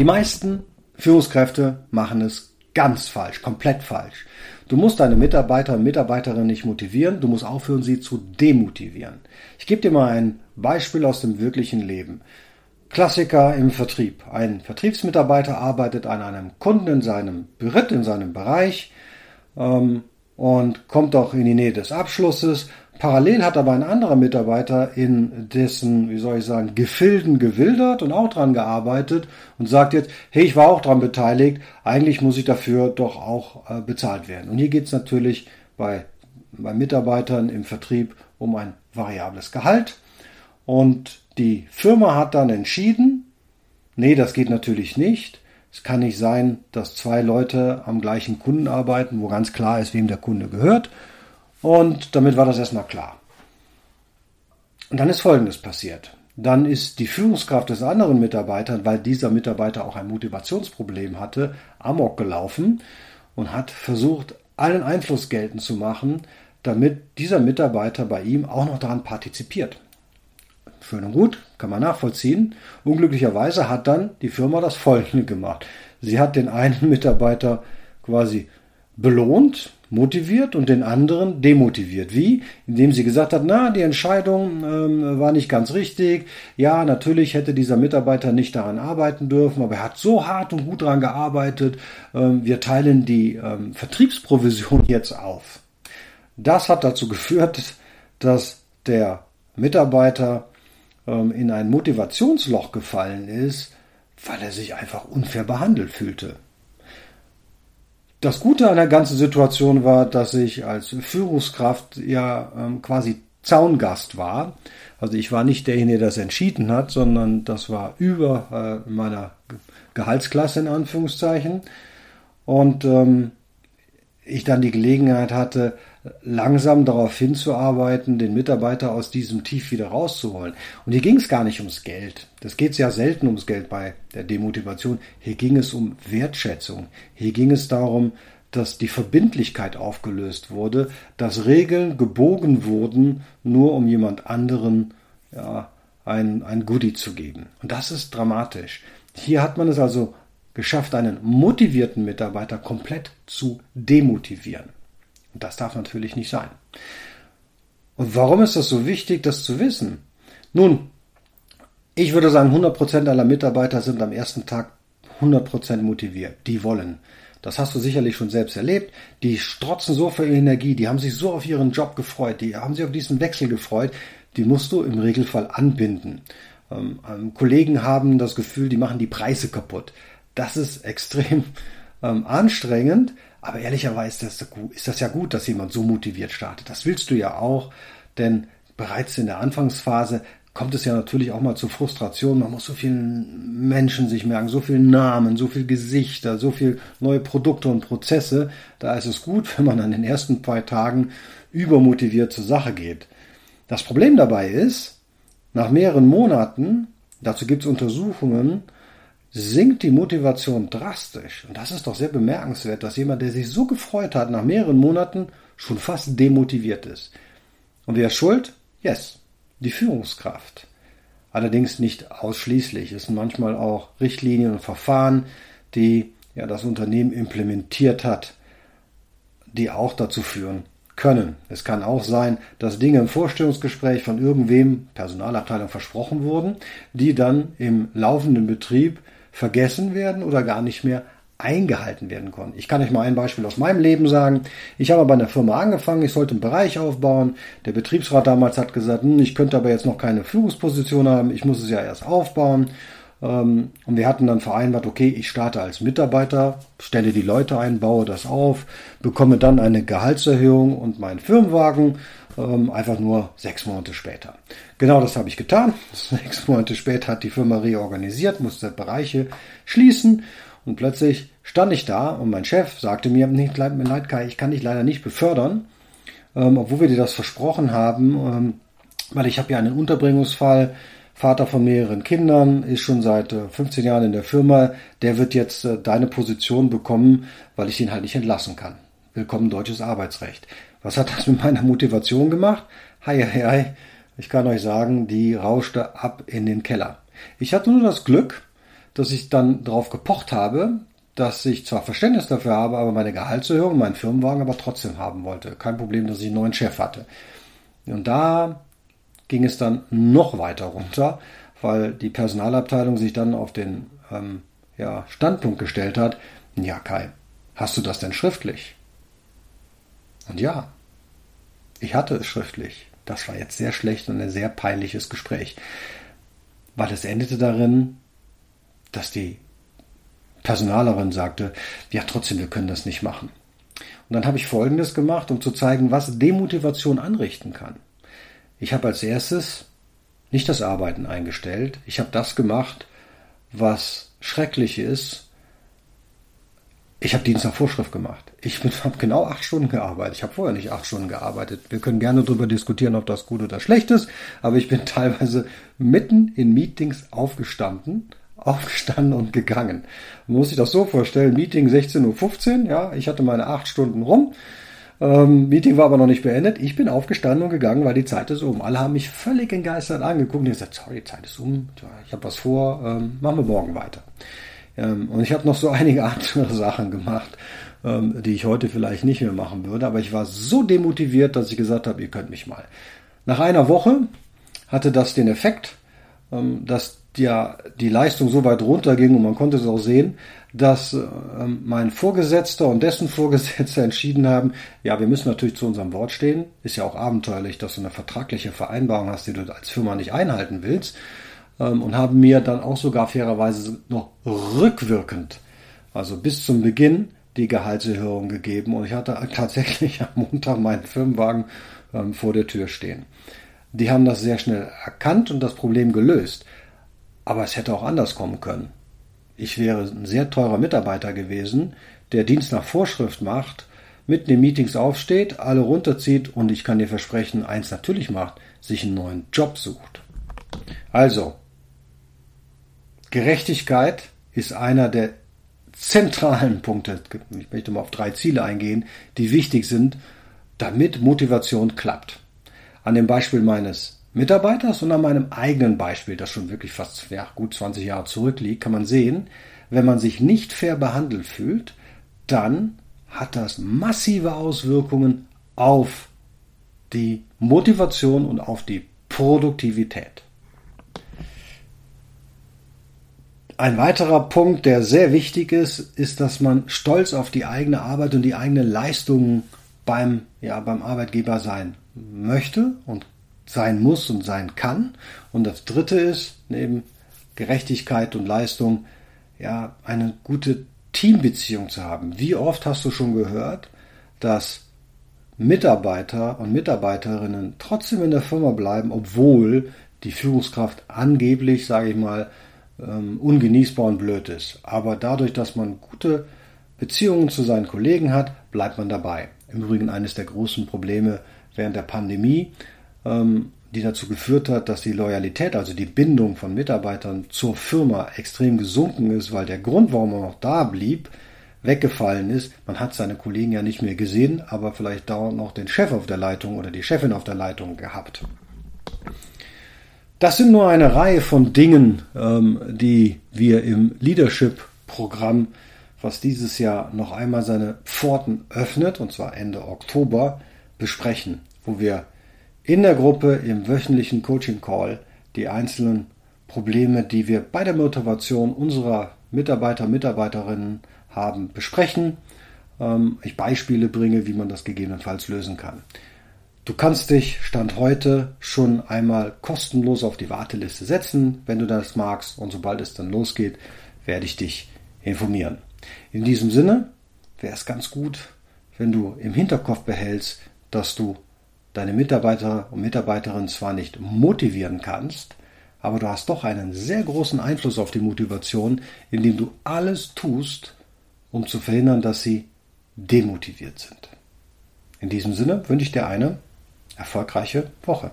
Die meisten Führungskräfte machen es ganz falsch, komplett falsch. Du musst deine Mitarbeiter und Mitarbeiterinnen nicht motivieren, du musst aufhören, sie zu demotivieren. Ich gebe dir mal ein Beispiel aus dem wirklichen Leben. Klassiker im Vertrieb. Ein Vertriebsmitarbeiter arbeitet an einem Kunden in seinem Beritt, in seinem Bereich ähm, und kommt auch in die Nähe des Abschlusses. Parallel hat aber ein anderer Mitarbeiter in dessen, wie soll ich sagen, Gefilden gewildert und auch dran gearbeitet und sagt jetzt, hey, ich war auch dran beteiligt, eigentlich muss ich dafür doch auch äh, bezahlt werden. Und hier geht es natürlich bei, bei Mitarbeitern im Vertrieb um ein variables Gehalt. Und die Firma hat dann entschieden, nee, das geht natürlich nicht. Es kann nicht sein, dass zwei Leute am gleichen Kunden arbeiten, wo ganz klar ist, wem der Kunde gehört. Und damit war das erstmal klar. Und dann ist Folgendes passiert. Dann ist die Führungskraft des anderen Mitarbeiters, weil dieser Mitarbeiter auch ein Motivationsproblem hatte, amok gelaufen und hat versucht, allen Einfluss geltend zu machen, damit dieser Mitarbeiter bei ihm auch noch daran partizipiert. Schön und gut, kann man nachvollziehen. Unglücklicherweise hat dann die Firma das Folgende gemacht. Sie hat den einen Mitarbeiter quasi belohnt, motiviert und den anderen demotiviert. Wie? Indem sie gesagt hat, na, die Entscheidung ähm, war nicht ganz richtig. Ja, natürlich hätte dieser Mitarbeiter nicht daran arbeiten dürfen, aber er hat so hart und gut daran gearbeitet. Ähm, wir teilen die ähm, Vertriebsprovision jetzt auf. Das hat dazu geführt, dass der Mitarbeiter ähm, in ein Motivationsloch gefallen ist, weil er sich einfach unfair behandelt fühlte. Das Gute an der ganzen Situation war, dass ich als Führungskraft ja ähm, quasi Zaungast war. Also ich war nicht derjenige, der das entschieden hat, sondern das war über äh, meiner Gehaltsklasse in Anführungszeichen. Und ähm, ich dann die Gelegenheit hatte, langsam darauf hinzuarbeiten, den Mitarbeiter aus diesem Tief wieder rauszuholen. Und hier ging es gar nicht ums Geld. Das geht ja selten ums Geld bei der Demotivation. Hier ging es um Wertschätzung. Hier ging es darum, dass die Verbindlichkeit aufgelöst wurde, dass Regeln gebogen wurden, nur um jemand anderen ja, ein, ein Goodie zu geben. Und das ist dramatisch. Hier hat man es also geschafft, einen motivierten Mitarbeiter komplett zu demotivieren. Und das darf natürlich nicht sein. Und warum ist das so wichtig, das zu wissen? Nun, ich würde sagen, 100% aller Mitarbeiter sind am ersten Tag 100% motiviert. Die wollen. Das hast du sicherlich schon selbst erlebt. Die strotzen so für Energie, die haben sich so auf ihren Job gefreut, die haben sich auf diesen Wechsel gefreut. Die musst du im Regelfall anbinden. Ähm, ähm Kollegen haben das Gefühl, die machen die Preise kaputt. Das ist extrem ähm, anstrengend, aber ehrlicherweise ist das, ja gut, dass jemand so motiviert startet. Das willst du ja auch, denn bereits in der Anfangsphase kommt es ja natürlich auch mal zu Frustration. Man muss so vielen Menschen sich merken, so viele Namen, so viele Gesichter, so viele neue Produkte und Prozesse. Da ist es gut, wenn man an den ersten paar Tagen übermotiviert zur Sache geht. Das Problem dabei ist, nach mehreren Monaten, dazu gibt es Untersuchungen, sinkt die Motivation drastisch. Und das ist doch sehr bemerkenswert, dass jemand, der sich so gefreut hat, nach mehreren Monaten schon fast demotiviert ist. Und wer ist schuld? Yes, die Führungskraft. Allerdings nicht ausschließlich. Es sind manchmal auch Richtlinien und Verfahren, die ja das Unternehmen implementiert hat, die auch dazu führen können. Es kann auch sein, dass Dinge im Vorstellungsgespräch von irgendwem, Personalabteilung, versprochen wurden, die dann im laufenden Betrieb vergessen werden oder gar nicht mehr eingehalten werden konnten. Ich kann euch mal ein Beispiel aus meinem Leben sagen. Ich habe bei einer Firma angefangen, ich sollte einen Bereich aufbauen. Der Betriebsrat damals hat gesagt, hm, ich könnte aber jetzt noch keine Führungsposition haben, ich muss es ja erst aufbauen. Ähm, und wir hatten dann vereinbart, okay, ich starte als Mitarbeiter, stelle die Leute ein, baue das auf, bekomme dann eine Gehaltserhöhung und meinen Firmenwagen ähm, einfach nur sechs Monate später. Genau das habe ich getan. Sechs Monate später hat die Firma reorganisiert, musste Bereiche schließen und plötzlich stand ich da und mein Chef sagte mir, nicht leid mir leid, Kai, ich kann dich leider nicht befördern, ähm, obwohl wir dir das versprochen haben, weil ich habe ja einen Unterbringungsfall, Vater von mehreren Kindern, ist schon seit äh, 15 Jahren in der Firma, der wird jetzt äh, deine Position bekommen, weil ich ihn halt nicht entlassen kann. Willkommen deutsches Arbeitsrecht. Was hat das mit meiner Motivation gemacht? Hei, hei, hei. Ich kann euch sagen, die rauschte ab in den Keller. Ich hatte nur das Glück, dass ich dann darauf gepocht habe, dass ich zwar Verständnis dafür habe, aber meine Gehaltserhöhung, meinen Firmenwagen aber trotzdem haben wollte. Kein Problem, dass ich einen neuen Chef hatte. Und da ging es dann noch weiter runter, weil die Personalabteilung sich dann auf den ähm, ja, Standpunkt gestellt hat, ja Kai, hast du das denn schriftlich? Und ja, ich hatte es schriftlich. Das war jetzt sehr schlecht und ein sehr peinliches Gespräch, weil es endete darin, dass die Personalerin sagte, ja trotzdem, wir können das nicht machen. Und dann habe ich Folgendes gemacht, um zu zeigen, was Demotivation anrichten kann. Ich habe als erstes nicht das Arbeiten eingestellt. Ich habe das gemacht, was schrecklich ist. Ich habe Dienst nach Vorschrift gemacht. Ich habe genau acht Stunden gearbeitet. Ich habe vorher nicht acht Stunden gearbeitet. Wir können gerne darüber diskutieren, ob das gut oder schlecht ist, aber ich bin teilweise mitten in Meetings aufgestanden, aufgestanden und gegangen. Man muss sich das so vorstellen, Meeting 16.15 Uhr, ja, ich hatte meine acht Stunden rum, ähm, Meeting war aber noch nicht beendet. Ich bin aufgestanden und gegangen, weil die Zeit ist um. Alle haben mich völlig entgeistert angeguckt und gesagt, sorry, die Zeit ist um, ich habe was vor, ähm, machen wir morgen weiter. Ähm, und ich habe noch so einige andere Sachen gemacht, ähm, die ich heute vielleicht nicht mehr machen würde. Aber ich war so demotiviert, dass ich gesagt habe, ihr könnt mich mal. Nach einer Woche hatte das den Effekt, dass ja die Leistung so weit runterging und man konnte es auch sehen, dass äh, mein Vorgesetzter und dessen Vorgesetzter entschieden haben, ja, wir müssen natürlich zu unserem Wort stehen. Ist ja auch abenteuerlich, dass du eine vertragliche Vereinbarung hast, die du als Firma nicht einhalten willst. Ähm, und haben mir dann auch sogar fairerweise noch rückwirkend, also bis zum Beginn, die Gehaltserhöhung gegeben. Und ich hatte tatsächlich am Montag meinen Firmenwagen ähm, vor der Tür stehen. Die haben das sehr schnell erkannt und das Problem gelöst. Aber es hätte auch anders kommen können. Ich wäre ein sehr teurer Mitarbeiter gewesen, der Dienst nach Vorschrift macht, mitten in Meetings aufsteht, alle runterzieht und ich kann dir versprechen, eins natürlich macht, sich einen neuen Job sucht. Also, Gerechtigkeit ist einer der zentralen Punkte. Ich möchte mal auf drei Ziele eingehen, die wichtig sind, damit Motivation klappt. An dem Beispiel meines Mitarbeiters und an meinem eigenen Beispiel, das schon wirklich fast ja, gut 20 Jahre zurückliegt, kann man sehen, wenn man sich nicht fair behandelt fühlt, dann hat das massive Auswirkungen auf die Motivation und auf die Produktivität. Ein weiterer Punkt, der sehr wichtig ist, ist, dass man stolz auf die eigene Arbeit und die eigene Leistungen beim, ja, beim Arbeitgeber sein möchte und sein muss und sein kann. Und das dritte ist, neben Gerechtigkeit und Leistung, ja, eine gute Teambeziehung zu haben. Wie oft hast du schon gehört, dass Mitarbeiter und Mitarbeiterinnen trotzdem in der Firma bleiben, obwohl die Führungskraft angeblich, sage ich mal, ähm, ungenießbar und blöd ist. Aber dadurch, dass man gute Beziehungen zu seinen Kollegen hat, bleibt man dabei. Im Übrigen eines der großen Probleme während der Pandemie, ähm, die dazu geführt hat, dass die Loyalität, also die Bindung von Mitarbeitern zur Firma extrem gesunken ist, weil der Grund, warum er noch da blieb, weggefallen ist. Man hat seine Kollegen ja nicht mehr gesehen, aber vielleicht dauernd noch den Chef auf der Leitung oder die Chefin auf der Leitung gehabt. Das sind nur eine Reihe von Dingen, ähm, die wir im Leadership-Programm, was dieses Jahr noch einmal seine Pforten öffnet, und zwar Ende Oktober, besprechen, wo wir in der Gruppe im wöchentlichen Coaching Call die einzelnen Probleme, die wir bei der Motivation unserer Mitarbeiter, Mitarbeiterinnen haben, besprechen. Ähm, ich Beispiele bringe, wie man das gegebenenfalls lösen kann. Du kannst dich Stand heute schon einmal kostenlos auf die Warteliste setzen, wenn du das magst. Und sobald es dann losgeht, werde ich dich informieren. In diesem Sinne wäre es ganz gut, wenn du im Hinterkopf behältst, dass du deine Mitarbeiter und Mitarbeiterinnen zwar nicht motivieren kannst, aber du hast doch einen sehr großen Einfluss auf die Motivation, indem du alles tust, um zu verhindern, dass sie demotiviert sind. In diesem Sinne wünsche ich dir eine erfolgreiche Woche.